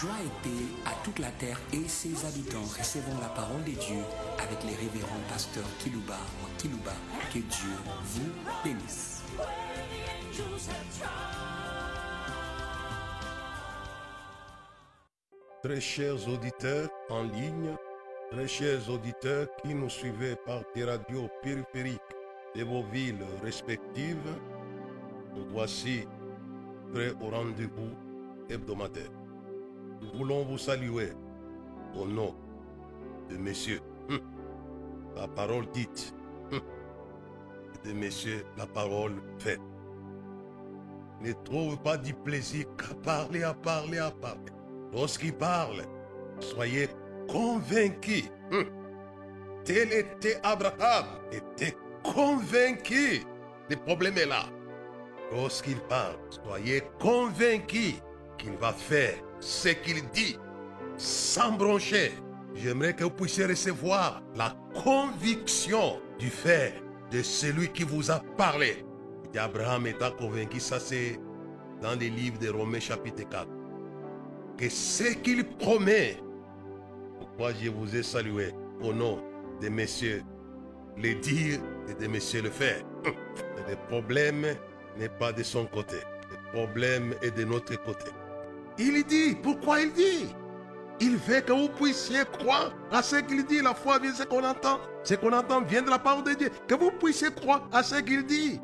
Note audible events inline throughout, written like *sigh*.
Joie et paix à toute la terre et ses habitants. Recevons la parole de Dieu avec les révérends pasteurs Kilouba ou Kilouba. Que Dieu vous bénisse. Très chers auditeurs en ligne, très chers auditeurs qui nous suivez par des radios périphériques de vos villes respectives, nous voici prêts au rendez-vous hebdomadaire. Nous voulons vous saluer au nom de Messieurs hum, la parole dite hum, de Messieurs la parole faite. Ne trouve pas du plaisir qu'à parler, à parler, à parler. Lorsqu'il parle, soyez convaincus. Hum. Tel était Abraham, était convaincu. Le problème est là. Lorsqu'il parle, soyez convaincus qu'il va faire ce qu'il dit sans broncher. J'aimerais que vous puissiez recevoir la conviction du fait de celui qui vous a parlé. Abraham étant convaincu, ça c'est dans les livres de Romains chapitre 4, que ce qu'il promet, pourquoi je vous ai salué au nom de messieurs le dire et de messieurs le faire. *laughs* Le problème n'est pas de son côté. Le problème est de notre côté. Il dit, pourquoi il dit? Il veut que vous puissiez croire à ce qu'il dit. La foi vient de ce qu'on entend. Ce qu'on entend vient de la parole de Dieu. Que vous puissiez croire à ce qu'il dit.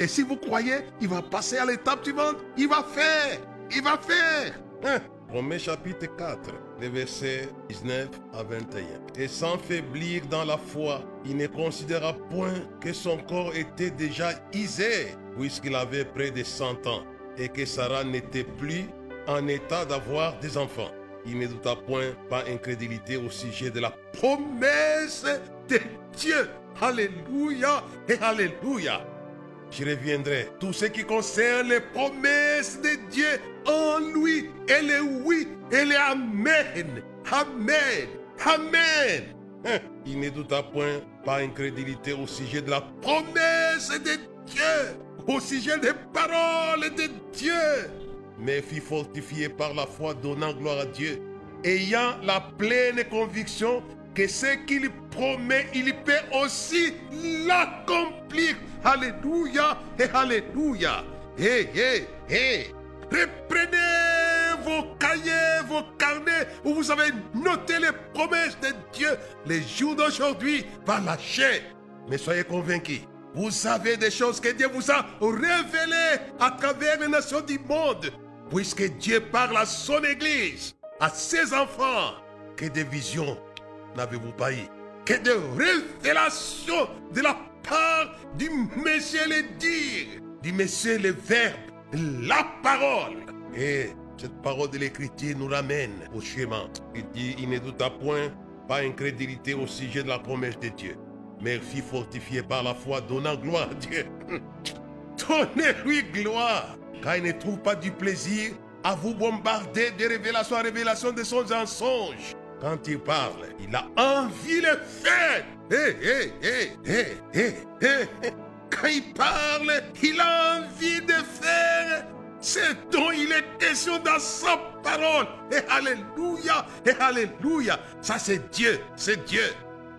Et si vous croyez, il va passer à l'étape suivante. Il va faire. Il va faire. Hein? Romains chapitre 4, les versets 19 à 21. Et sans faiblir dans la foi, il ne considéra point que son corps était déjà isé, puisqu'il avait près de 100 ans, et que Sarah n'était plus en état d'avoir des enfants. Il ne douta point par incrédulité au sujet de la promesse de Dieu. Alléluia et Alléluia. Je reviendrai. Tout ce qui concerne les promesses de Dieu en lui, elle est oui, elle est Amen. Amen. Amen. Hein? Il ne douta point par incrédulité au sujet de la promesse de Dieu, au sujet des paroles de Dieu mais fut fortifié par la foi donnant gloire à Dieu, ayant la pleine conviction que ce qu'il promet, il peut aussi l'accomplir. Alléluia et Alléluia. Hé, hé, hé. Reprenez vos cahiers, vos carnets où vous avez noté les promesses de Dieu les jours d'aujourd'hui par la chair. Mais soyez convaincus, vous savez des choses que Dieu vous a révélées à travers les nations du monde puisque Dieu parle à son Église, à ses enfants, que des visions n'avez-vous pas eu, que des révélations de la part du Messie le dire, du Messie le verbe, la parole. Et cette parole de l'Écriture nous ramène au chemin. Il dit, il ne douta point, pas incrédulité au sujet de la promesse de Dieu, mais fut fortifié par la foi, donnant gloire à Dieu. *laughs* Donnez-lui gloire car il ne trouve pas du plaisir à vous bombarder de révélation en révélation de son songe. Quand il parle, il a envie de faire. Quand il parle, il a envie de faire ce dont il est question dans sa parole. Et Alléluia, et Alléluia. Ça c'est Dieu, c'est Dieu.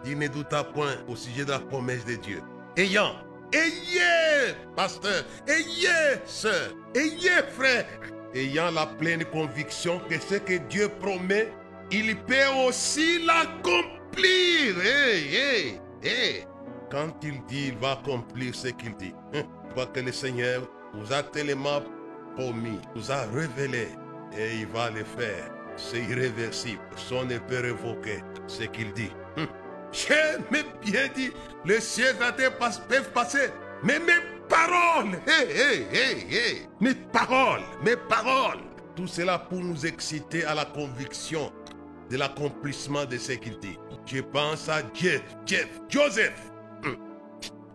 Il ne douta point au sujet de la promesse de Dieu. Ayant Ayez, pasteur, ayez, sœur, ayez, frère, ayant la pleine conviction que ce que Dieu promet, il peut aussi l'accomplir. Hey, hey, hey. Quand il dit, il va accomplir ce qu'il dit. Hein? Quoi que le Seigneur vous a tellement promis, vous a révélé, et il va le faire. C'est irréversible. Son ne peut révoquer ce qu'il dit. J'ai bien dit, les terre peuvent passer, mais mes paroles, hé, hé, hé, mes paroles, mes paroles, tout cela pour nous exciter à la conviction de l'accomplissement de ce qu'il dit. Je pense à Jeff, Jeff, Joseph. Hum.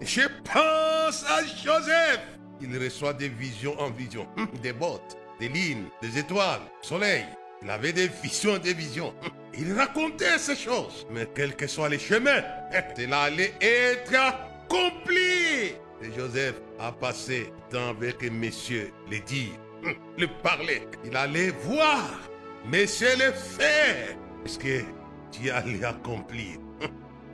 Je pense à Joseph. Il reçoit des visions en vision, hum, des bottes, des lignes, des étoiles, soleil. Il avait des visions, des visions. Hum. Il racontait ces choses. Mais quel que soit les chemins, cela allait être accompli. Et Joseph a passé temps avec messieurs, les dire, le parler. Il allait voir Monsieur le fait. Est-ce que Dieu allait accomplir?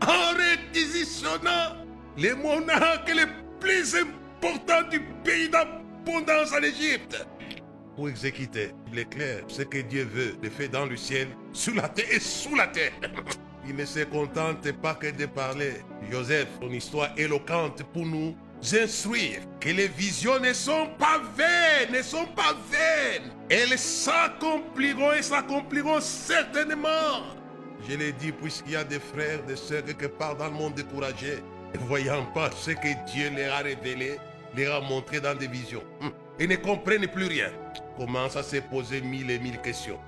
En réquisitionnant les monarques les plus importants du pays d'abondance en Égypte pour exécuter l'éclair, ce que Dieu veut, le fait dans le ciel, sous la terre et sous la terre. *laughs* Il ne se contente pas que de parler. Joseph, son histoire éloquente pour nous instruire que les visions ne sont pas vaines, ne sont pas vaines. Elles s'accompliront et s'accompliront certainement. Je l'ai dit puisqu'il y a des frères, des sœurs quelque part dans le monde découragés, ne voyant pas ce que Dieu leur a révélé, leur a montré dans des visions. Hum. Et ne comprennent plus rien. Commence à se poser mille et mille questions.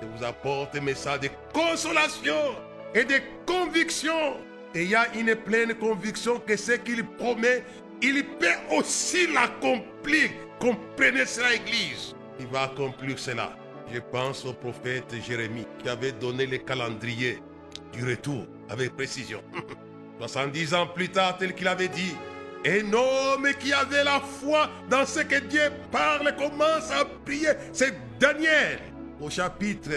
Je vous apporte un message de consolation et de conviction. Et il y a une pleine conviction que ce qu'il promet, il peut aussi l'accomplir. Comprenez cela, Église. Il va accomplir cela. Je pense au prophète Jérémie qui avait donné le calendrier du retour avec précision. *laughs* 70 ans plus tard, tel qu'il avait dit, un homme qui avait la foi dans ce que Dieu parle commence à prier. C'est Daniel au chapitre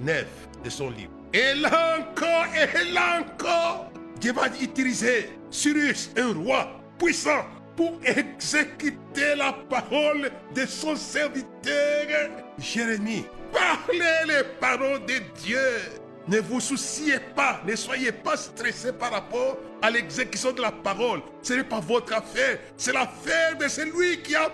9 de son livre. Et là encore, et là encore, Dieu va utiliser Cyrus, un roi puissant, pour exécuter la parole de son serviteur Jérémie. Parlez les paroles de Dieu. Ne vous souciez pas, ne soyez pas stressés par rapport à l'exécution de la parole. Ce n'est pas votre affaire, c'est l'affaire de celui qui a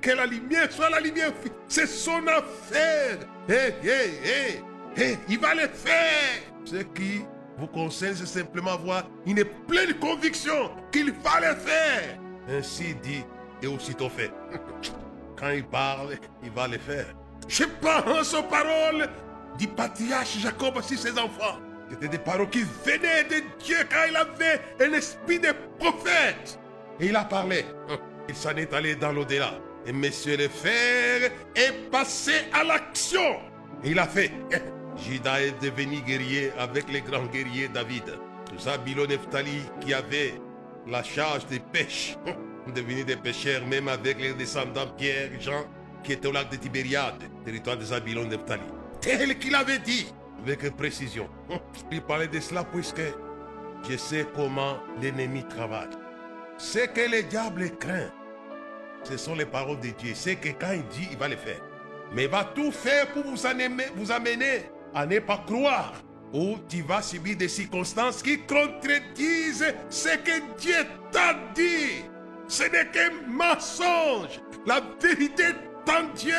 Que la lumière soit la lumière. C'est son affaire. Hé, hé, hé, hé, il va le faire. Ce qui vous concerne, c'est simplement avoir une pleine conviction qu'il va le faire. Ainsi dit et aussitôt fait. *laughs* Quand il parle, il va le faire. Je pense aux paroles du patriarche Jacob aussi ses enfants. C'était des paroles qui venaient de Dieu quand il avait un esprit de prophète. Et il a parlé. Il s'en est allé dans l'au-delà. Et Monsieur le Fer est passé à l'action. Il a fait. *laughs* Judas est devenu guerrier avec les grands guerriers David. Zabilo Neftali qui avait la charge des pêches, *laughs* devenu des pêcheurs même avec les descendants Pierre, Jean, qui étaient au lac de Tibériade, territoire de Zabilo Neftali. Tel qu'il avait dit, avec précision. *laughs* Il parlait de cela puisque je sais comment l'ennemi travaille. Ce que le diable craint, ce sont les paroles de Dieu. C'est que quand il dit, il va le faire. Mais il va tout faire pour vous amener, vous amener à ne pas croire. Ou tu vas subir des circonstances qui contredisent ce que Dieu t'a dit. Ce n'est qu'un mensonge. La vérité en Dieu.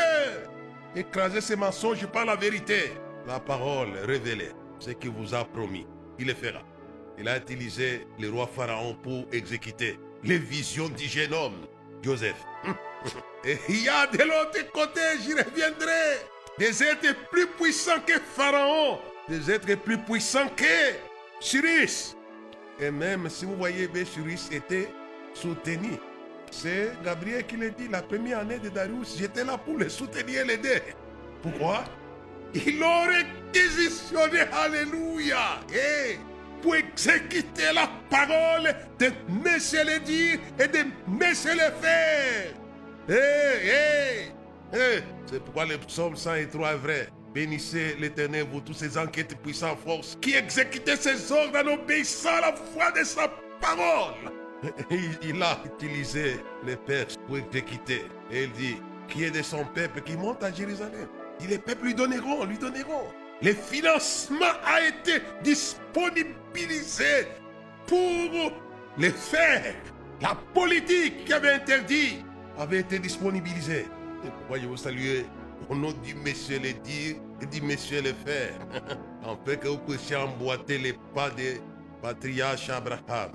Écraser ces mensonges par la vérité. La parole révélée, ce qu'il vous a promis, il le fera. Il a utilisé le roi Pharaon pour exécuter les visions du jeune homme, Joseph. Et il y a de l'autre côté, j'y reviendrai, des êtres plus puissants que Pharaon, des êtres plus puissants que Cyrus. Et même si vous voyez, Cyrus était soutenu. C'est Gabriel qui l'a dit, la première année de Darius, j'étais là pour le soutenir l'aider. Pourquoi? Il aurait réquisitionné, alléluia, pour exécuter la parole de Monsieur le dire et de Monsieur le faire. Hé, hé, C'est pourquoi le psaume 103 est vrai. Bénissez l'éternel, vous tous ces enquêtes puissants force qui exécutez ses ordres en obéissant à la foi de sa parole. *laughs* Il a utilisé les Perses pour exécuter. Et il dit, qui est de son peuple qui monte à Jérusalem? Et les peuples lui donneront, lui donneront. Le financement a été disponibilisé pour les faire. La politique qui avait interdit avait été disponibilisée. Et je vous saluer au nom du Monsieur le dire et du Monsieur le faire? *laughs* en fait que vous puissiez emboîter les pas de patriarche Abraham.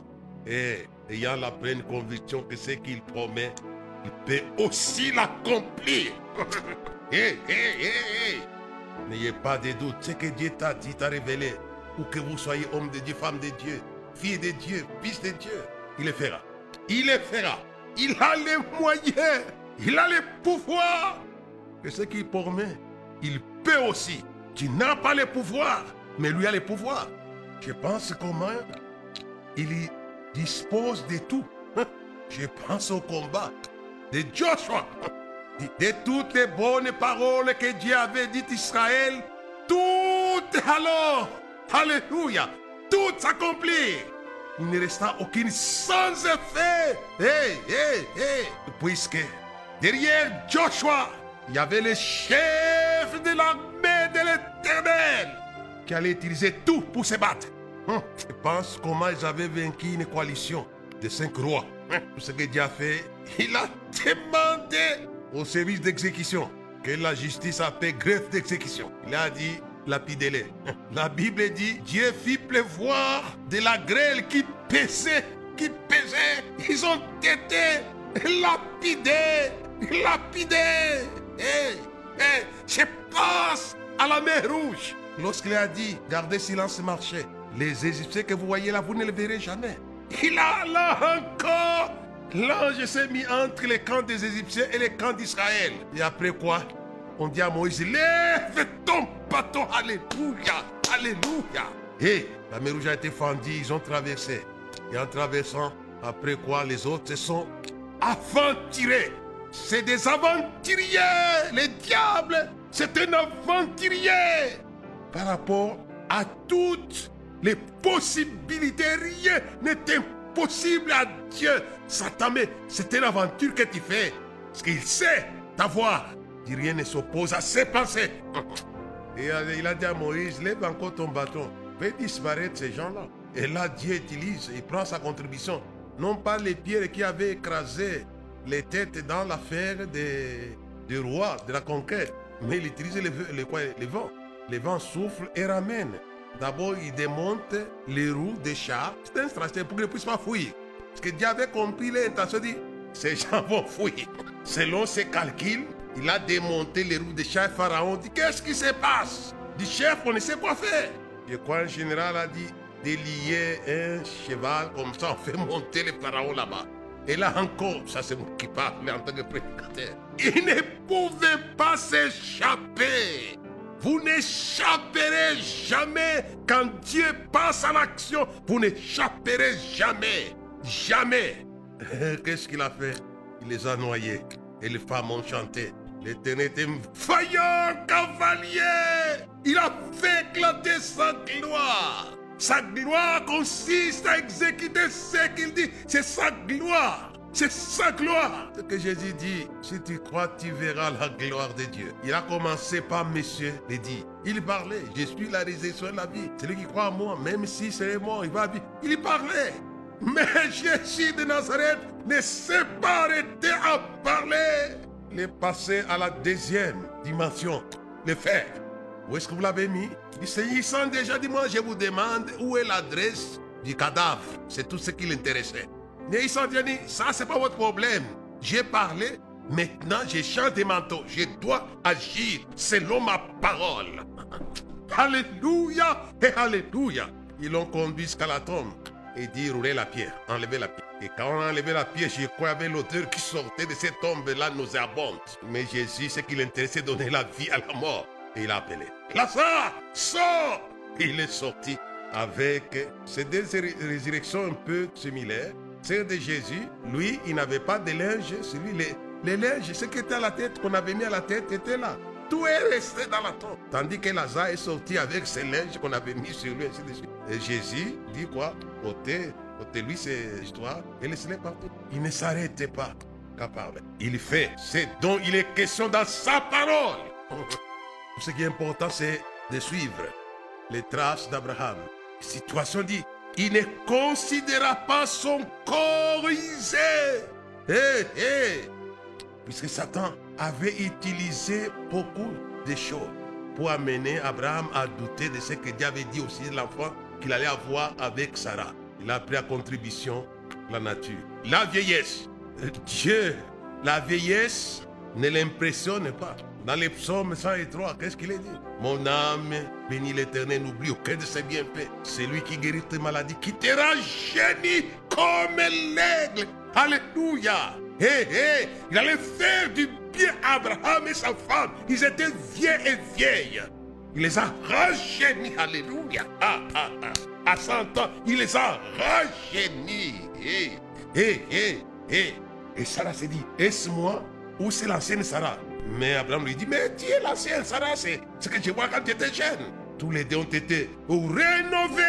Et ayant la pleine conviction que ce qu'il promet, il peut aussi l'accomplir. *laughs* N'ayez pas de doute. Ce que Dieu t'a dit, t'a révélé. Pour que vous soyez homme de Dieu, femme de Dieu, fille de Dieu, fils de Dieu. Il le fera. Il le fera. Il a les moyens. Il a les pouvoirs. Et ce qu'il promet, il peut aussi. Tu n'as pas les pouvoirs, mais lui a les pouvoirs. Je pense comment il dispose de tout. *laughs* Je pense au combat de Joshua. De toutes les bonnes paroles que Dieu avait dites Israël, tout alors, Alléluia, tout s'accomplit. Il ne resta aucune sans effet. Hey, hey, hey. Puisque derrière Joshua, il y avait le chef de l'armée de l'éternel qui allait utiliser tout pour se battre. Hum, Je pense comment ils avaient vaincu une coalition de cinq rois. Tout ce que Dieu a fait, il a demandé au service d'exécution que la justice a fait greffe d'exécution. Il a dit lapidez-les. *laughs* La Bible dit Dieu fit pleuvoir de la grêle qui pesait, qui pesait. Ils ont été lapidés, lapidés. Hey, hey, je pense à la mer rouge. Lorsqu'il a dit, gardez silence et marchez. Les Égyptiens que vous voyez là, vous ne les verrez jamais. Il a là encore. L'ange s'est mis entre les camps des Égyptiens et les camps d'Israël. Et après quoi On dit à Moïse, lève ton bâton. Alléluia. Alléluia. Et la mer rouge a été fendue, ils ont traversé. Et en traversant, après quoi les autres se sont aventurés. C'est des aventuriers. Les diables, c'est un aventurier par rapport à toutes les possibilités. Rien n'est impossible à Dieu. Satan, mais c'est une aventure que tu fais. Parce qu'il sait ta voix. Dit rien ne s'oppose à ses pensées. *laughs* Et il a dit à Moïse, lève encore ton bâton. Fais disparaître ces gens-là. Et là, Dieu utilise, il prend sa contribution. Non pas les pierres qui avaient écrasé les têtes dans l'affaire des, des rois, de la conquête. Mais il utilise les, les, les vents. Les vents soufflent et ramènent. D'abord, il démonte les roues des chars. C'est un stratégie pour qu'ils ne puissent pas fuir. Parce que Dieu avait compris l'intention dit, ces gens *laughs* vont fuir. Selon ses calculs, il a démonté les roues des chars. Pharaon dit, qu'est-ce qui se passe? Du chef, on ne sait quoi faire. Je crois un général a dit, délier un cheval, comme ça on fait monter le pharaon là-bas. Et là encore, ça c'est moi qui parle en tant que prédicateur. Il ne pouvait pas s'échapper. Vous n'échapperez jamais quand Dieu passe à l'action. Vous n'échapperez jamais. Jamais. *laughs* Qu'est-ce qu'il a fait? Il les a noyés. Et les femmes ont chanté. L'éternel est un vaillant cavalier. Il a fait éclater sa gloire. Sa gloire consiste à exécuter ce qu'il dit. C'est sa gloire. C'est sa gloire. Ce que Jésus dit, si tu crois, tu verras la gloire de Dieu. Il a commencé par Monsieur le dit. Il parlait, je suis la résurrection et la vie. Celui qui croit en moi, même si c'est mort, il va vivre. Il parlait. Mais Jésus de Nazareth ne s'est pas arrêté à parler. Il est passé à la deuxième dimension, le faire. Où est-ce que vous l'avez mis? Il s'agissant déjà dit, moi je vous demande où est l'adresse du cadavre? C'est tout ce qui l'intéressait. Mais ils sont dit, ça c'est pas votre problème. J'ai parlé, maintenant je change des manteaux. Je dois agir selon ma parole. Alléluia et Alléluia. Ils l'ont conduit jusqu'à la tombe et dit rouler la pierre, enlever la pierre. Et quand on a enlevé la pierre, je crois avait l'odeur qui sortait de cette tombe-là nauséabonde. Mais Jésus, ce qui l'intéressait, donner la vie à la mort. Et il a appelé. Lazare, sors Il est sorti avec ces deux ré- résurrections un peu similaires. Celle de Jésus, lui, il n'avait pas de linge sur lui. Les, les linges, ce qui était à la tête, qu'on avait mis à la tête, était là. Tout est resté dans la tombe. Tandis que Lazare est sorti avec ses linges qu'on avait mis sur lui, ainsi de suite. Et Jésus dit quoi? Ôtez, ôtez lui ses histoires et laissez-les partout. Il ne s'arrêtait pas qu'à parler. Il fait ce dont il est question dans sa parole. Ce qui est important, c'est de suivre les traces d'Abraham. Situation dit, il ne considéra pas son corps usé. Puisque Satan avait utilisé beaucoup de choses pour amener Abraham à douter de ce que Dieu avait dit aussi de l'enfant qu'il allait avoir avec Sarah. Il a pris à contribution la nature. La vieillesse. Dieu, la vieillesse ne l'impressionne pas. Dans les psaumes 103, qu'est-ce qu'il est dit? Mon âme bénit l'éternel, n'oublie aucun de ses bienfaits. C'est lui qui guérit tes maladies, qui te rajeunit comme l'aigle. Alléluia. Il allait faire du bien à Abraham et sa femme. Ils étaient vieux et vieilles. Il les a rajeunis. Alléluia. Ah, ah, ah. À 100 ans, il les a rajeunis. Hé, hé, hé. Et Sarah s'est dit, est-ce moi ou c'est l'ancienne Sarah? Mais Abraham lui dit, mais tu es Sarah, c'est ce que je vois quand tu étais jeune. Tous les deux ont été rénovés.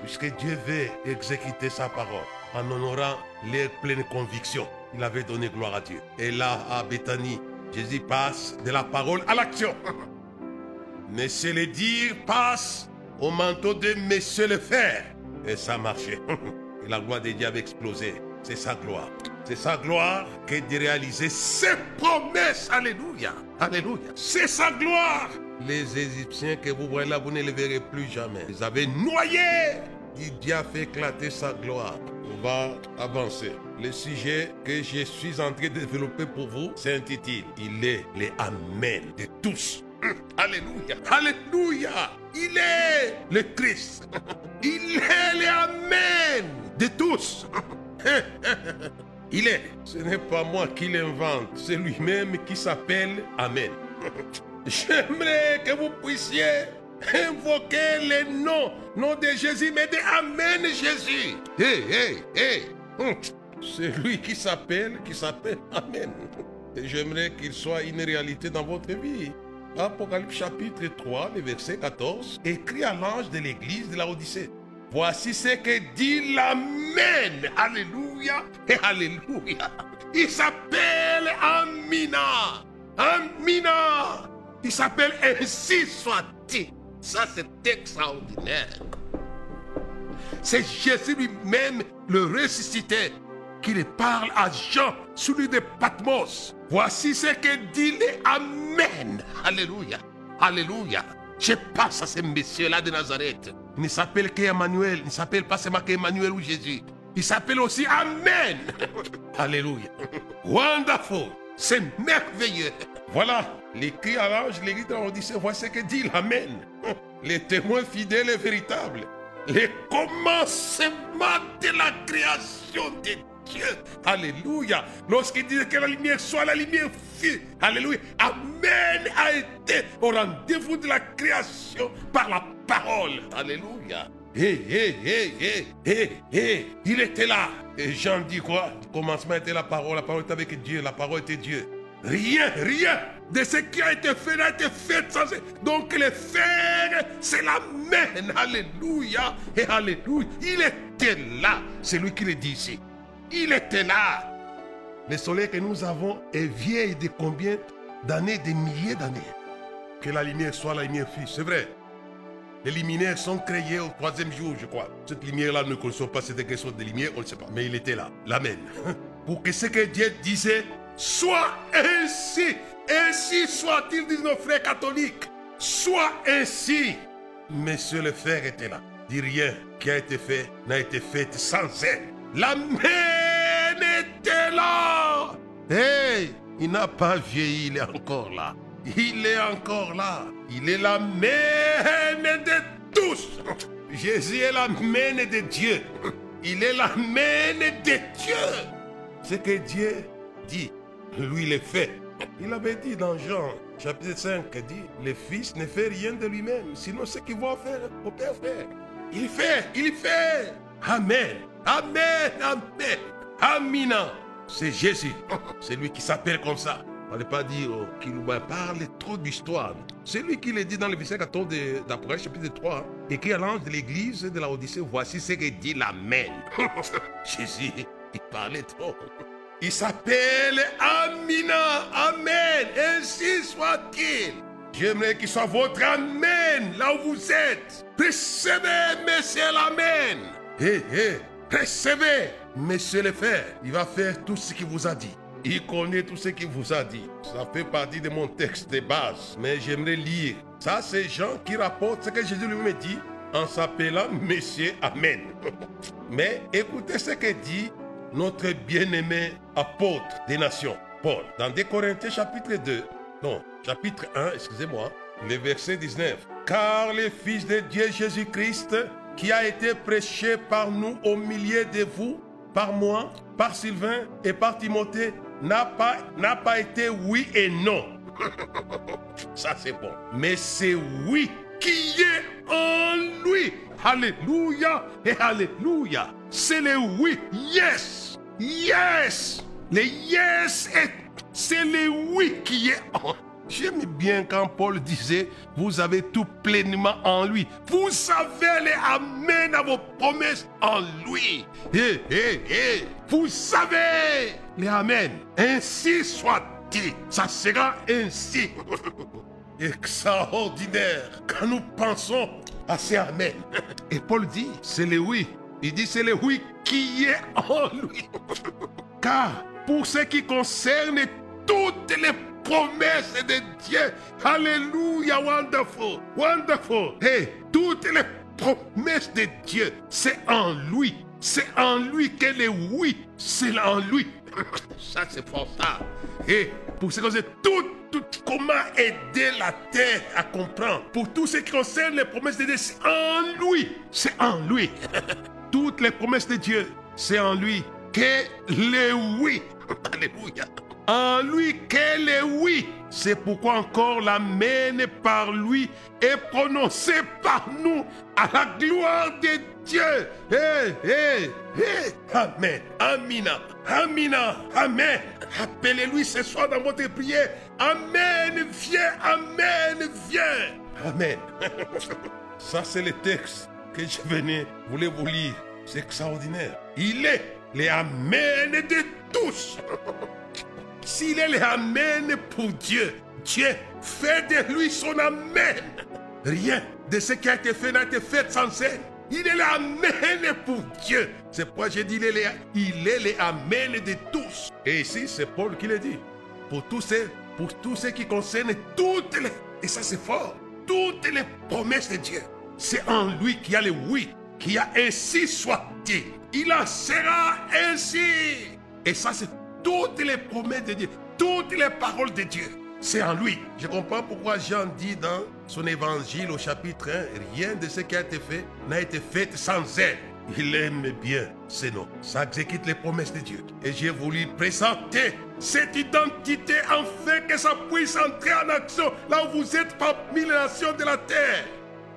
Puisque Dieu veut exécuter sa parole en honorant les pleines convictions. Il avait donné gloire à Dieu. Et là, à Bethanie, Jésus passe de la parole à l'action. *laughs* Monsieur le dire passe au manteau de Monsieur le faire. Et ça marchait. *laughs* Et la gloire de Dieu avait explosé. C'est sa gloire. C'est sa gloire que de réaliser ses promesses. Alléluia. Alléluia. C'est sa gloire. Les Égyptiens que vous voyez là, vous ne les verrez plus jamais. Ils avaient noyé. Dieu a fait éclater sa gloire. On va avancer. Le sujet que je suis en train de développer pour vous s'intitule Il est les Amen de tous. Alléluia. Alléluia. Il est le Christ. *laughs* Il est le Amen de tous. *laughs* Il est. Ce n'est pas moi qui l'invente. C'est lui-même qui s'appelle Amen. *laughs* J'aimerais que vous puissiez invoquer le nom, nom de Jésus, mais de Amen Jésus. Hé, hé, hé. C'est lui qui s'appelle, qui s'appelle Amen. J'aimerais qu'il soit une réalité dans votre vie. Apocalypse chapitre 3, le verset 14, écrit à l'ange de l'église de la Odyssée. Voici ce que dit l'Amen. Alléluia et Alléluia. Il s'appelle Amina. Amina. Il s'appelle ainsi soit-il. Ça, c'est extraordinaire. C'est Jésus lui-même, le ressuscité, qui le parle à Jean, celui de Patmos. Voici ce que dit les Amen. Alléluia. Alléluia. Je passe à ce monsieur-là de Nazareth. Il ne s'appelle qu'Emmanuel. Il ne s'appelle pas seulement qu'Emmanuel ou Jésus. Il s'appelle aussi Amen. *laughs* Alléluia. Wonderful. C'est merveilleux. Voilà. L'écrit à l'ange, l'église de l'Odyssée, voici ce que dit l'Amen. *laughs* Les témoins fidèles et véritables. Les commencements de la création de Dieu. Alléluia. Lorsqu'il dit que la lumière soit, la lumière fut. Alléluia. Amen a été au rendez-vous de la création par la parole. Alléluia. Hé, hé, hé, hé, hé. Il était là. Et Jean dit quoi? Le commencement était la parole. La parole était avec Dieu. La parole était Dieu. Rien, rien de ce qui a été fait n'a été fait sans Donc le faire, c'est l'amen. Alléluia et Alléluia. Il était là. C'est lui qui le dit ici. Il était là. Le soleil que nous avons est vieil de combien d'années, des milliers d'années. Que la lumière soit la lumière fille, c'est vrai. Les luminaires sont créés au troisième jour, je crois. Cette lumière-là, ne connaissons pas cette question de lumière, on ne sait pas. Mais il était là. L'amen. *laughs* Pour que ce que Dieu disait soit ainsi. Ainsi soit-il, disent nos frères catholiques. Soit ainsi. Monsieur le frère était là. Dit rien qui a été fait n'a été fait sans elle. L'amen là. Hey, il n'a pas vieilli, il est encore là. Il est encore là. Il est l'amen de tous. Jésus est l'amen de Dieu. Il est l'amen de Dieu. Ce que Dieu dit, lui le fait. Il avait dit dans Jean chapitre 5, dit, le Fils ne fait rien de lui-même, sinon ce qu'il va faire, au Père faire. Il fait, il fait. Amen. Amen, amen. Amina. C'est Jésus. *laughs* C'est lui qui s'appelle comme ça. On ne pas dire oh, qu'il nous parle trop d'histoire. C'est lui qui le dit dans le verset 14 d'Apocalypse chapitre 3. Écrit à l'ange de l'église de la Odyssée, voici ce que dit l'Amen. *laughs* Jésus, il parlait trop. Il s'appelle Amina. Amen. Ainsi soit-il. J'aimerais qu'il soit votre Amen là où vous êtes. Recevez, monsieur l'Amen. Hé, hé, recevez, monsieur le Père. Il va faire tout ce qu'il vous a dit. Il connaît tout ce qu'il vous a dit. Ça fait partie de mon texte de base, mais j'aimerais lire. Ça, c'est Jean qui rapporte ce que Jésus lui-même dit en s'appelant Monsieur Amen. *laughs* mais écoutez ce que dit notre bien-aimé apôtre des nations, Paul, dans 2 Corinthiens chapitre 2, non, chapitre 1, excusez-moi, le verset 19. Car le Fils de Dieu Jésus-Christ, qui a été prêché par nous au milieu de vous, par moi, par Sylvain et par Timothée, n'a pas, n'a pas été oui et non. *laughs* Ça c'est bon. Mais c'est oui qui est en lui. Alléluia et Alléluia. C'est le oui. Yes. Yes. Le yes, c'est le oui qui est en J'aime bien quand Paul disait, vous avez tout pleinement en lui. Vous savez les amen à vos promesses en lui. Eh, eh, eh. Vous savez les amen. Ainsi soit-il. Ça sera ainsi. *laughs* Extraordinaire quand nous pensons à ces amen. *laughs* Et Paul dit, c'est le oui. Il dit, c'est le oui qui est en lui. *laughs* Car pour ce qui concerne toutes les promesses de Dieu. Alléluia, wonderful, wonderful. Hey, toutes les promesses de Dieu, c'est en lui. C'est en lui qu'elle est oui. C'est en lui. *laughs* Ça, c'est pour ça. Et pour ce qui tout, tout, comment aider la terre à comprendre. Pour tout ce qui concerne les promesses de Dieu, c'est en lui. C'est en lui. *laughs* Toutes les promesses de Dieu, c'est en lui que les oui. *laughs* Alléluia. En lui qu'elle est oui. C'est pourquoi encore l'Amen par lui est prononcé par nous à la gloire de Dieu. Hey, hey, hey. Amen. Amina. Amina. Amen. Appelez-lui ce soir dans votre prière. Amen. Viens. Amen. Viens. Amen. *laughs* Ça, c'est le texte que je venais, voulais vous lire. C'est extraordinaire. Il est les Amen de tous. *laughs* S'il est l'Amen pour Dieu, Dieu fait de lui son Amen. Rien de ce qui a été fait n'a été fait sans elle. Il est l'Amen pour Dieu. C'est pourquoi j'ai dit il est, l'Amen de tous. Et ici, c'est Paul qui le dit. Pour tous ceux, pour tous ceux qui concernent toutes les, et ça c'est fort, toutes les promesses de Dieu. C'est en lui qu'il y a le oui, qui a ainsi soit-il. Il en sera ainsi. Et ça c'est toutes les promesses de Dieu, toutes les paroles de Dieu. C'est en lui. Je comprends pourquoi Jean dit dans son évangile au chapitre 1, rien de ce qui a été fait n'a été fait sans elle. Il aime bien ces noms. Ça exécute les promesses de Dieu. Et j'ai voulu présenter cette identité afin que ça puisse entrer en action là où vous êtes parmi les nations de la terre.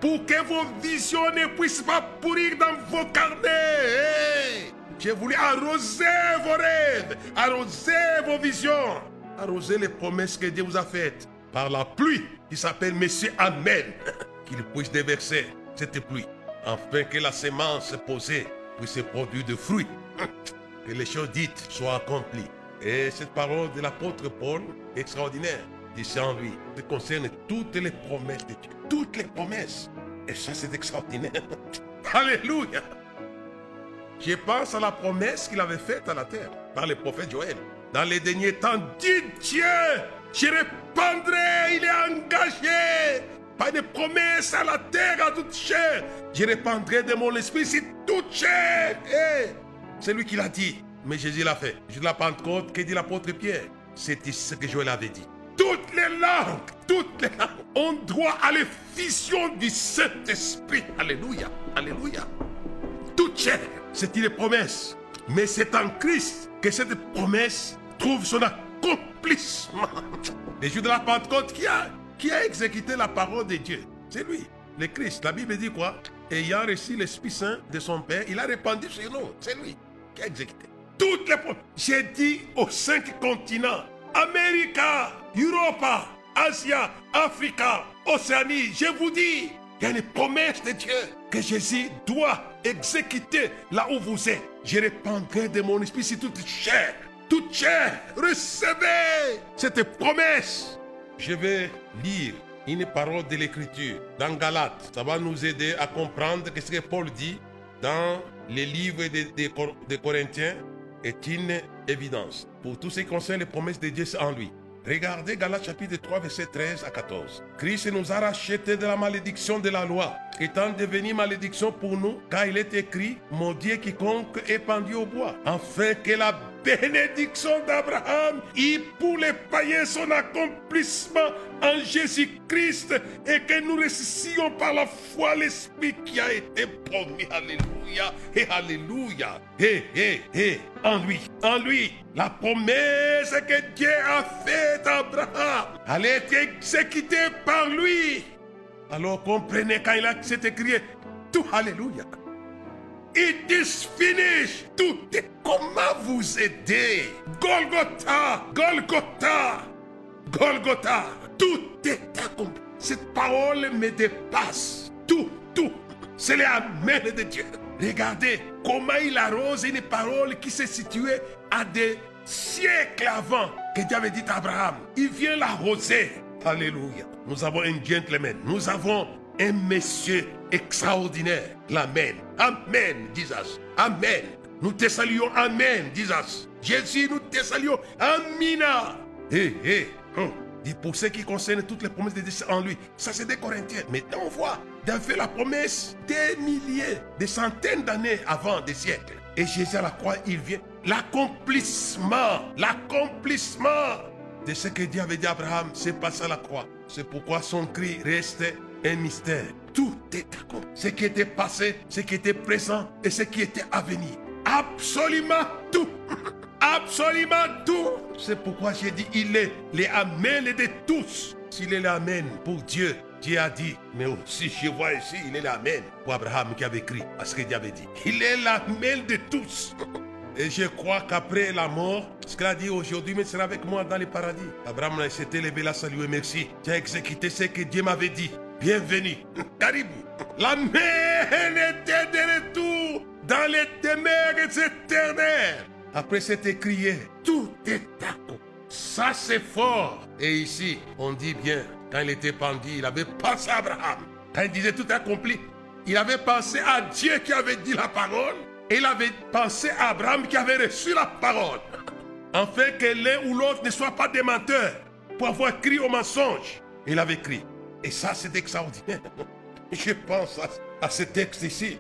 Pour que vos visions ne puissent pas pourrir dans vos carnets. J'ai voulu arroser vos rêves, arroser vos visions, arroser les promesses que Dieu vous a faites par la pluie qui s'appelle Monsieur Amen, *laughs* qu'il puisse déverser cette pluie, afin que la semence posée puisse produire de fruits, *laughs* que les choses dites soient accomplies. Et cette parole de l'apôtre Paul, extraordinaire, dit en lui, concerne toutes les promesses de Dieu. Toutes les promesses. Et ça, c'est extraordinaire. *laughs* Alléluia. Je pense à la promesse qu'il avait faite à la terre par le prophète Joël. Dans les derniers temps, dit Dieu, je répandrai, il est engagé par des promesses à la terre, à toute chair. Je répandrai de mon esprit sur toute chair. c'est lui qui l'a dit. Mais Jésus l'a fait. Je la Pentecôte, que dit l'apôtre Pierre C'est ce que Joël avait dit. Toutes les langues, toutes les langues ont droit à l'effusion du Saint-Esprit. Alléluia, alléluia. Toute c'est une promesse. Mais c'est en Christ que cette promesse trouve son accomplissement. Les jours de la Pentecôte, qui a, qui a exécuté la parole de Dieu C'est lui, le Christ. La Bible dit quoi? Ayant reçu l'Esprit Saint de son Père, il a répandu sur nous. C'est lui qui a exécuté. Toutes les promesses. J'ai dit aux cinq continents, Amérique, Europe, Asie, Afrique, Océanie, je vous dis, il y a une promesse de Dieu que Jésus doit exécuter là où vous êtes. Je répandrai de mon esprit sur toute chair. Toute chair, recevez cette promesse. Je vais lire une parole de l'Écriture dans Galates. Ça va nous aider à comprendre ce que Paul dit dans les livres des Corinthiens est une évidence. Pour tout ce qui concerne les promesses de Dieu, en lui. Regardez Galates chapitre 3, verset 13 à 14. Christ nous a rachetés de la malédiction de la loi, étant devenu malédiction pour nous, car il est écrit, maudit quiconque est pendu au bois, afin que la bénédiction d'Abraham et pour les païens son accomplissement en Jésus-Christ et que nous récissons par la foi l'Esprit qui a été promis. Alléluia et Alléluia. Et, et, et, en lui, en lui, la promesse que Dieu a faite à Abraham, elle été exécutée par lui. Alors comprenez quand il a s'est écrit tout Alléluia. It is finished. Tout est comment vous aider? Golgotha, Golgotha, Golgotha. Tout est accompli. Cette parole me dépasse. Tout, tout. C'est l'amen de Dieu. Regardez comment il arrose une parole qui s'est située à des siècles avant que Dieu avait dit à Abraham. Il vient l'arroser. Alléluia. Nous avons un gentleman. Nous avons un monsieur extraordinaire. L'amen. Amen, Jesus. Amen. Nous te saluons. Amen, Jesus. Jésus, nous te saluons. Amina. Hé, hé. Hum. Et pour ce qui concerne toutes les promesses de Dieu en lui, ça c'est des Corinthiens. Maintenant on voit, la promesse des milliers, des centaines d'années avant, des siècles. Et Jésus à la croix, il vient. L'accomplissement, l'accomplissement de ce que Dieu avait dit à Abraham, c'est passé à la croix. C'est pourquoi son cri restait un mystère. Tout est accompli. Ce qui était passé, ce qui était présent et ce qui était à venir. Absolument tout. Absolument tout. C'est pourquoi j'ai dit, il est les Amen de tous. S'il est l'Amen pour Dieu, Dieu a dit, mais aussi je vois ici, il est l'Amen pour Abraham qui avait écrit à ce que Dieu avait dit. Il est l'Amen de tous. Et je crois qu'après la mort, ce qu'il a dit aujourd'hui, mais sera avec moi dans le paradis. Abraham s'était levé là, salué, merci. As exécuté ce que Dieu m'avait dit. Bienvenue. Caribou. L'Amen était de retour dans les demeures éternelles. Après cet écrié, tout est accompli. Ça c'est fort. Et ici, on dit bien, quand il était pendu, il avait pensé à Abraham. Quand il disait tout accompli, il avait pensé à Dieu qui avait dit la parole. Et il avait pensé à Abraham qui avait reçu la parole. Afin que l'un ou l'autre ne soit pas des pour avoir crié au mensonge. Il avait crié. Et ça, c'est extraordinaire. *laughs* Je pense à, ce texte ici.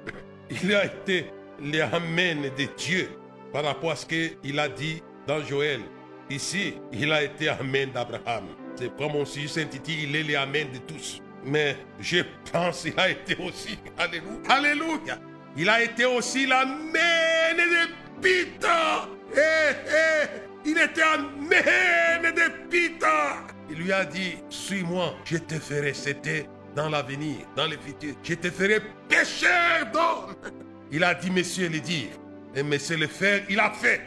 Il a été l'amen de Dieu par rapport à ce qu'il a dit dans Joël. Ici, il a été Amen d'Abraham. C'est comme on s'intitule, il est l'Amen de tous. Mais je pense qu'il a été aussi, Alléluia, Alléluia, il a été aussi l'Amen de Peter. Eh, eh, il était Amen de Peter. Il lui a dit, suis-moi, je te ferai, c'était dans l'avenir, dans le futur, je te ferai pécheur d'homme. *laughs* Il a dit, monsieur, le dire. Et c'est le faire, il a fait.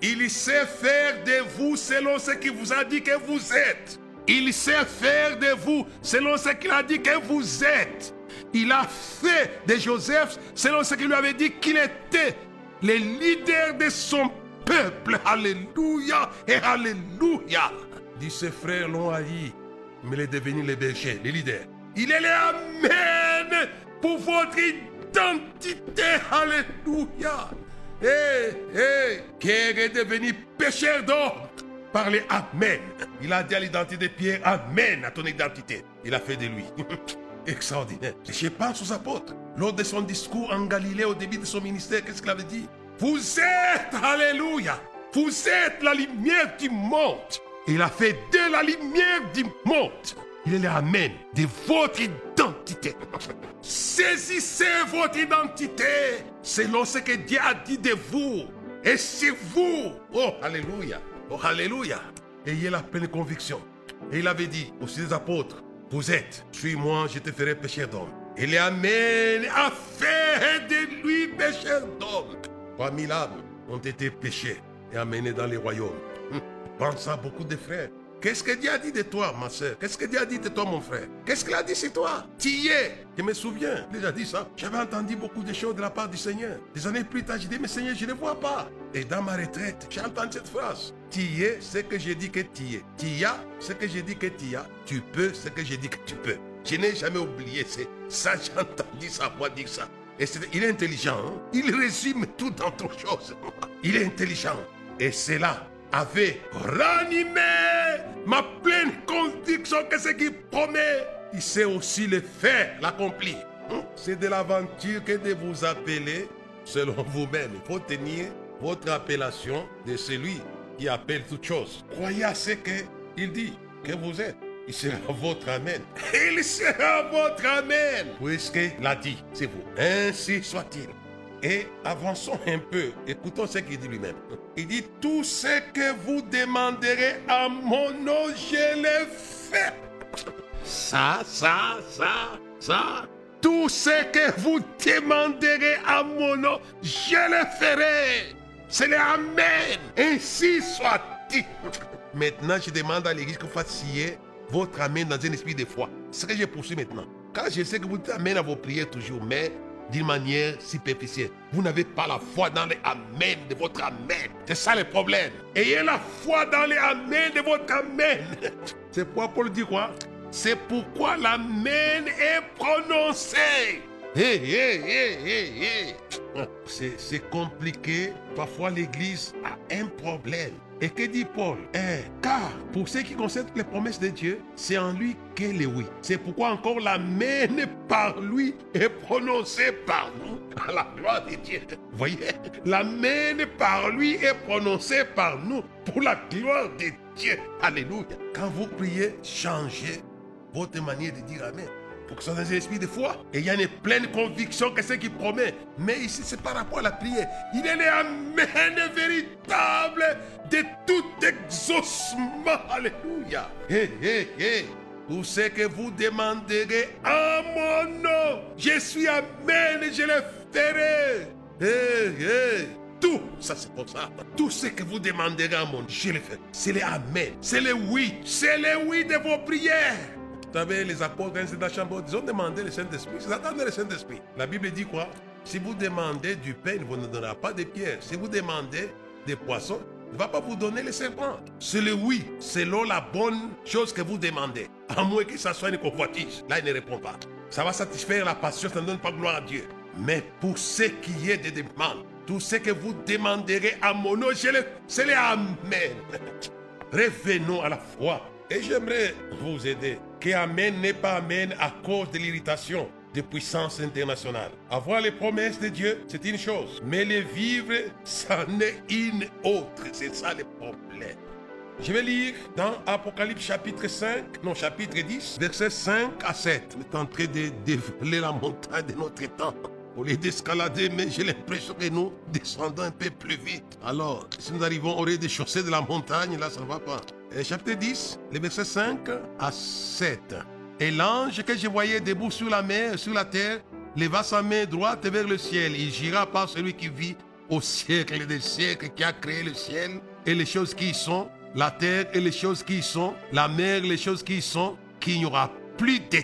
Il sait faire de vous selon ce qu'il vous a dit que vous êtes. Il sait faire de vous selon ce qu'il a dit que vous êtes. Il a fait de Joseph selon ce qu'il lui avait dit qu'il était le leader de son peuple. Alléluia et Alléluia. Dit ses frères l'ont haï, mais il est devenu le berger, le leader. Il est l'Amen pour votre identité. Alléluia. Hé, hé, qui est devenu pécheur d'or par les Amen. Il a dit à l'identité de Pierre, Amen à ton identité. Il a fait de lui. *laughs* Extraordinaire. Je pense aux apôtres. Lors de son discours en Galilée, au début de son ministère, qu'est-ce qu'il avait dit? Vous êtes, Alléluia, vous êtes la lumière du monde. Il a fait de la lumière du monde. Il est l'Amen de votre identité. Saisissez votre identité selon ce que Dieu a dit de vous. Et c'est vous. Oh, Alléluia. Oh, Alléluia. Ayez la pleine conviction. Et il avait dit aussi des apôtres, vous êtes, suis-moi, je te ferai pécher d'homme. Et l'Amen a fait de lui pécheur d'homme. 3000 âmes ont été péchées et amenées dans les royaumes. Pense à beaucoup de frères Qu'est-ce que Dieu a dit de toi, ma soeur Qu'est-ce que Dieu a dit de toi, mon frère? Qu'est-ce qu'il a dit sur toi? Tu y es. Je me souviens, déjà dit ça. J'avais entendu beaucoup de choses de la part du Seigneur. Des années plus tard, j'ai dit, mais Seigneur, je ne vois pas. Et dans ma retraite, j'ai entendu cette phrase. Tu y es ce que j'ai dit que tu y es. Tu y as ce que j'ai dit que tu as. Tu peux ce que j'ai dit que tu peux. Je n'ai jamais oublié ça. J'ai entendu sa voix dire ça. Et il est intelligent. Hein? Il résume tout dans ton chose. *laughs* Il est intelligent. Et c'est là avait ranimé ma pleine conviction que ce qu'il promet, il sait aussi le faire, l'accomplir. Hein? C'est de l'aventure que de vous appeler selon vous-même. Il faut tenir votre appellation de celui qui appelle toutes choses. Croyez à ce qu'il dit que vous êtes. Il sera *laughs* votre Amen. Il sera votre Amen. Puisqu'il l'a dit, c'est vous. Ainsi soit-il. Et avançons un peu. Écoutons ce qu'il dit lui-même. Il dit, tout ce que vous demanderez à mon nom, je le fais. Ça, ça, ça, ça. Tout ce que vous demanderez à mon nom, je le ferai. C'est le Amen. Ainsi soit-il. Maintenant, je demande à l'église que vous fassiez votre Amen dans un esprit de foi. Ce que je poursuis maintenant. Car je sais que vous Amen à vos prières toujours, mais d'une manière superficielle. Vous n'avez pas la foi dans les Amen de votre Amen. C'est ça le problème. Ayez la foi dans les Amen de votre Amen. C'est pourquoi Paul dit quoi? C'est pourquoi l'Amen est prononcé. Hey, hey, hey, hey, C'est compliqué. Parfois, l'Église a un problème. Et que dit Paul? Eh, Car pour ceux qui concernent les promesses de Dieu, c'est en lui qu'est le oui. C'est pourquoi encore l'Amen par lui est prononcé par nous *laughs* à la gloire de Dieu. Voyez, l'Amen par lui est prononcé par nous pour la gloire de Dieu. Alléluia. Quand vous priez, changez votre manière de dire Amen pour que ce soit dans un esprit de foi. Et il y a une pleine conviction que c'est qui promet. Mais ici, c'est par rapport à la prière. Il est l'amen véritable de tout exaucement. Alléluia. Hé, hé, hé. Tout ce que vous demanderez à mon nom, je suis Amen et je le ferai. Hé, hé. Tout, ça c'est pour ça. Tout ce que vous demanderez à mon nom, je le ferai. C'est le Amen. C'est le oui. C'est le oui de vos prières. Vous savez, les apôtres, ils dans la chambre, ils ont demandé le Saint-Esprit. Ils attendaient le Saint-Esprit. La Bible dit quoi? Si vous demandez du pain, il ne vous donnera pas de pierres. Si vous demandez des poissons, il ne va pas vous donner les serpents. C'est le oui, selon la bonne chose que vous demandez. À moins que ça soit une convoitise. Là, il ne répond pas. Ça va satisfaire la passion, ça ne donne pas gloire à Dieu. Mais pour ce qui est des demandes, tout ce que vous demanderez à mon nom, c'est le Amen. *laughs* Revenons à la foi. Et j'aimerais vous aider que Amen n'est pas Amen à cause de l'irritation de puissance internationale. Avoir les promesses de Dieu, c'est une chose, mais les vivre, c'en est une autre. C'est ça le problème. Je vais lire dans Apocalypse chapitre 5, non chapitre 10, versets 5 à 7. On est en train de dévoiler la montagne de notre temps. Au lieu d'escalader, mais j'ai l'impression que nous descendons un peu plus vite. Alors, si nous arrivons au lieu des chaussées de la montagne, là, ça ne va pas. Chapitre 10, les versets 5 à 7. Et l'ange que je voyais debout sur la mer sur la terre leva sa main droite vers le ciel. Il gira par celui qui vit au siècle des siècles, qui a créé le ciel et les choses qui y sont, la terre et les choses qui y sont, la mer et les choses qui y sont, qu'il n'y aura plus de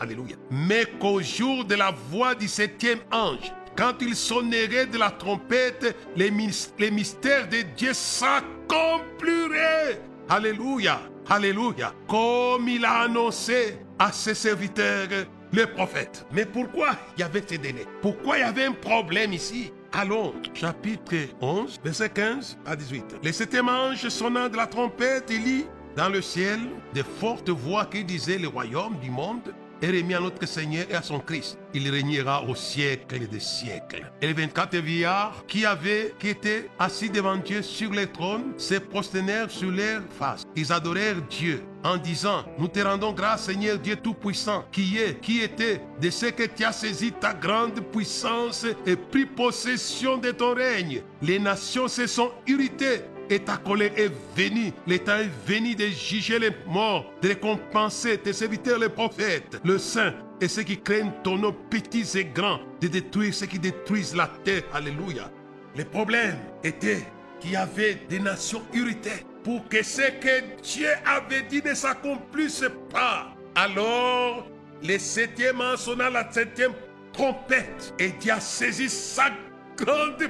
Alléluia. Mais qu'au jour de la voix du septième ange, quand il sonnerait de la trompette, les mystères de Dieu s'accompliraient. Alléluia. Alléluia. Comme il a annoncé à ses serviteurs, les prophètes. Mais pourquoi il y avait ces délais? Pourquoi il y avait un problème ici? Allons, chapitre 11, verset 15 à 18. Les septième ange sonnant de la trompette, il lit dans le ciel de fortes voix qui disaient le royaume du monde est remis à notre Seigneur et à son Christ. Il régnera au siècle des siècles. Et les 24 vieillards qui avaient, qui étaient assis devant Dieu sur les trônes, se prosternèrent sur leur face. Ils adorèrent Dieu en disant, nous te rendons grâce Seigneur Dieu Tout-Puissant, qui est, qui était, de ce que tu as saisi ta grande puissance et pris possession de ton règne. Les nations se sont irritées et ta colère est venue. L'État est venu de juger les morts, de récompenser tes serviteurs les prophètes, le saint et ceux qui craignent ton nom petits et grands, de détruire ceux qui détruisent la terre. Alléluia. Le problème était qu'il y avait des nations irritées pour que ce que Dieu avait dit ne s'accomplisse pas. Alors, le septième an sonna la septième trompette et Dieu a saisi sa grande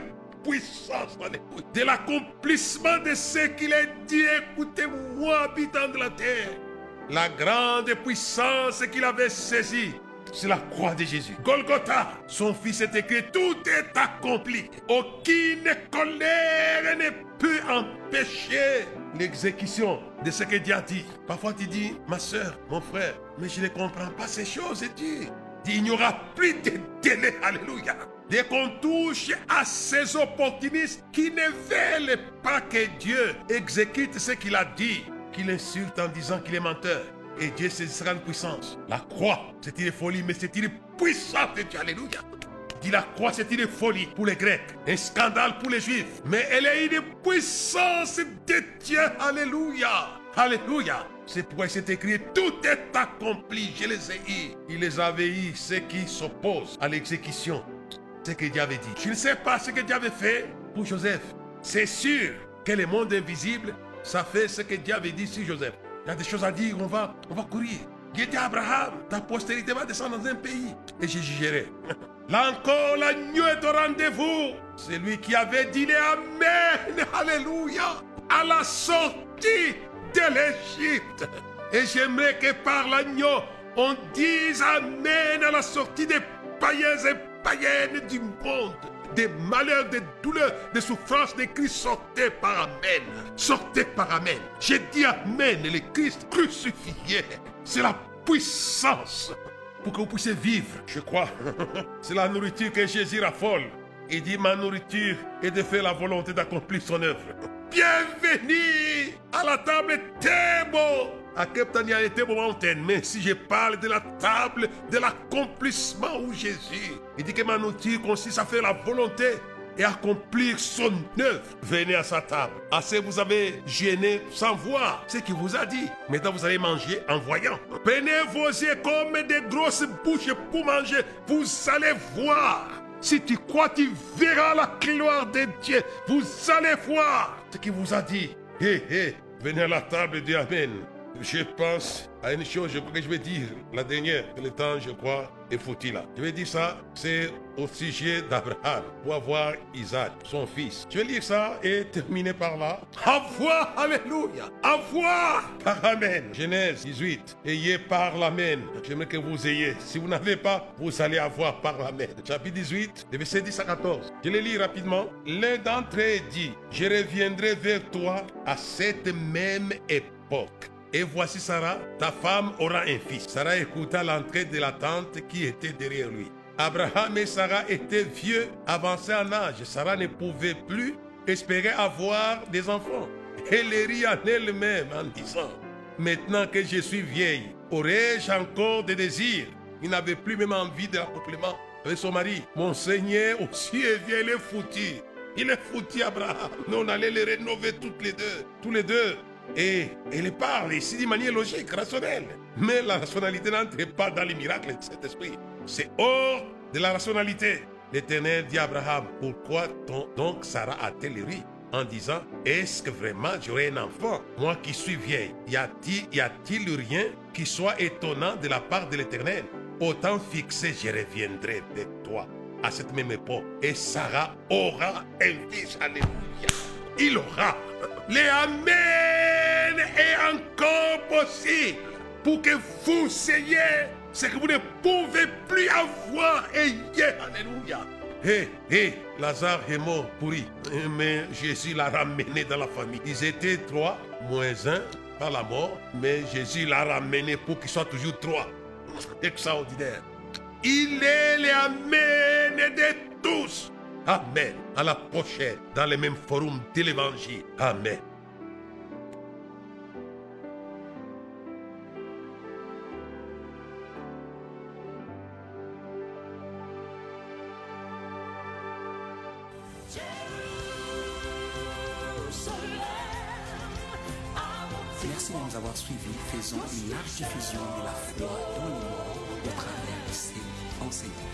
de l'accomplissement de ce qu'il a dit. Écoutez-moi, habitants de la terre, la grande puissance qu'il avait saisie. C'est la croix de Jésus. Golgotha, son fils est écrit, tout est accompli. Aucune colère ne peut empêcher l'exécution de ce que Dieu a dit. Parfois tu dis, ma soeur, mon frère, mais je ne comprends pas ces choses. Dieu dit, il n'y aura plus de délai. Alléluia. Dès qu'on touche à ces opportunistes qui ne veulent pas que Dieu exécute ce qu'il a dit, qu'il insulte en disant qu'il est menteur. Et Dieu saisira une puissance. La croix, c'est une folie, mais c'est une puissance de Dieu. Alléluia. dit la croix c'est une folie pour les Grecs, un scandale pour les Juifs, mais elle est une puissance de Dieu. Alléluia. Alléluia. C'est pourquoi il s'est écrit, tout est accompli, je les ai eus. Il les avait eu, ceux qui s'opposent à l'exécution. Ce que Dieu avait dit. Je ne sais pas ce que Dieu avait fait pour Joseph. C'est sûr que le monde invisible, ça fait ce que Dieu avait dit sur Joseph. Il y a des choses à dire, on va, on va courir. Dieu dit à Abraham, ta postérité va descendre dans un pays et je jugerai. *laughs* Là encore, l'agneau est au rendez-vous. C'est lui qui avait dit les Amen, Alléluia, à la sortie de l'Égypte. Et j'aimerais que par l'agneau, on dise Amen à la sortie des païens et païennes du monde. Des malheurs, des douleurs, des souffrances de Christ, sortez par Amen. Sortez par Amen. J'ai dit Amen, le Christ crucifié. C'est la puissance pour que vous puissiez vivre, je crois. *laughs* C'est la nourriture que Jésus raffole. Il dit, ma nourriture est de faire la volonté d'accomplir son œuvre. Bienvenue à la table Thébo. À Keptania était. Mais si je parle de la table de l'accomplissement où Jésus, il dit que ma nourriture consiste à faire la volonté et accomplir son œuvre. Venez à sa table. Assez vous avez gêné sans voir ce qu'il vous a dit. Maintenant vous allez manger en voyant. Prenez vos yeux comme des grosses bouches pour manger. Vous allez voir. Si tu crois, tu verras la gloire de Dieu. Vous allez voir ce vous a dit. Hé, hé, venez à la table de Amen. Je pense à une chose que je vais dire, la dernière, le temps, je crois, est foutu là. Je vais dire ça, c'est au sujet d'Abraham, pour avoir Isaac, son fils. Je vais lire ça et terminer par là. Avoir, alléluia, avoir par Amen. Genèse 18, ayez par l'Amen. J'aimerais que vous ayez. Si vous n'avez pas, vous allez avoir par l'Amen. Chapitre 18, verset 10 à 14. Je les lis rapidement. L'un d'entre eux dit, je reviendrai vers toi à cette même époque et voici Sarah, ta femme aura un fils. Sarah écouta l'entrée de la tante qui était derrière lui. Abraham et Sarah étaient vieux, avancés en âge. Sarah ne pouvait plus espérer avoir des enfants. Elle rit en elle-même en disant, maintenant que je suis vieille, aurais-je encore des désirs? Il n'avait plus même envie de l'accouplement avec son mari. Mon Seigneur aussi est vieux, il est foutu. Il est foutu, Abraham. Nous, on allait les rénover toutes les deux. Tous les deux. Et elle parle ici d'une manière logique, rationnelle. Mais la rationalité n'entre pas dans les miracles de cet esprit. C'est hors de la rationalité. L'Éternel dit à Abraham, pourquoi donc Sarah a-t-elle ri en disant, est-ce que vraiment j'aurai un enfant, moi qui suis vieille Y a-t-il rien qui soit étonnant de la part de l'Éternel? Autant fixé, je reviendrai de toi à cette même époque. Et Sarah aura un fils. Alléluia. Il aura. Les Amen est encore possible pour que vous ayez ce que vous ne pouvez plus avoir. Ayez, Alléluia. Hé, hé, Lazare est mort, pourri. Mais Jésus l'a ramené dans la famille. Ils étaient trois, moins un, par la mort. Mais Jésus l'a ramené pour qu'ils soient toujours trois. Extraordinaire. Il est l'Amen de tous. Amen. À la prochaine, dans le même forum de l'évangile. Amen. Faisons une large diffusion de la foi dans le monde au travers de ces enseignements.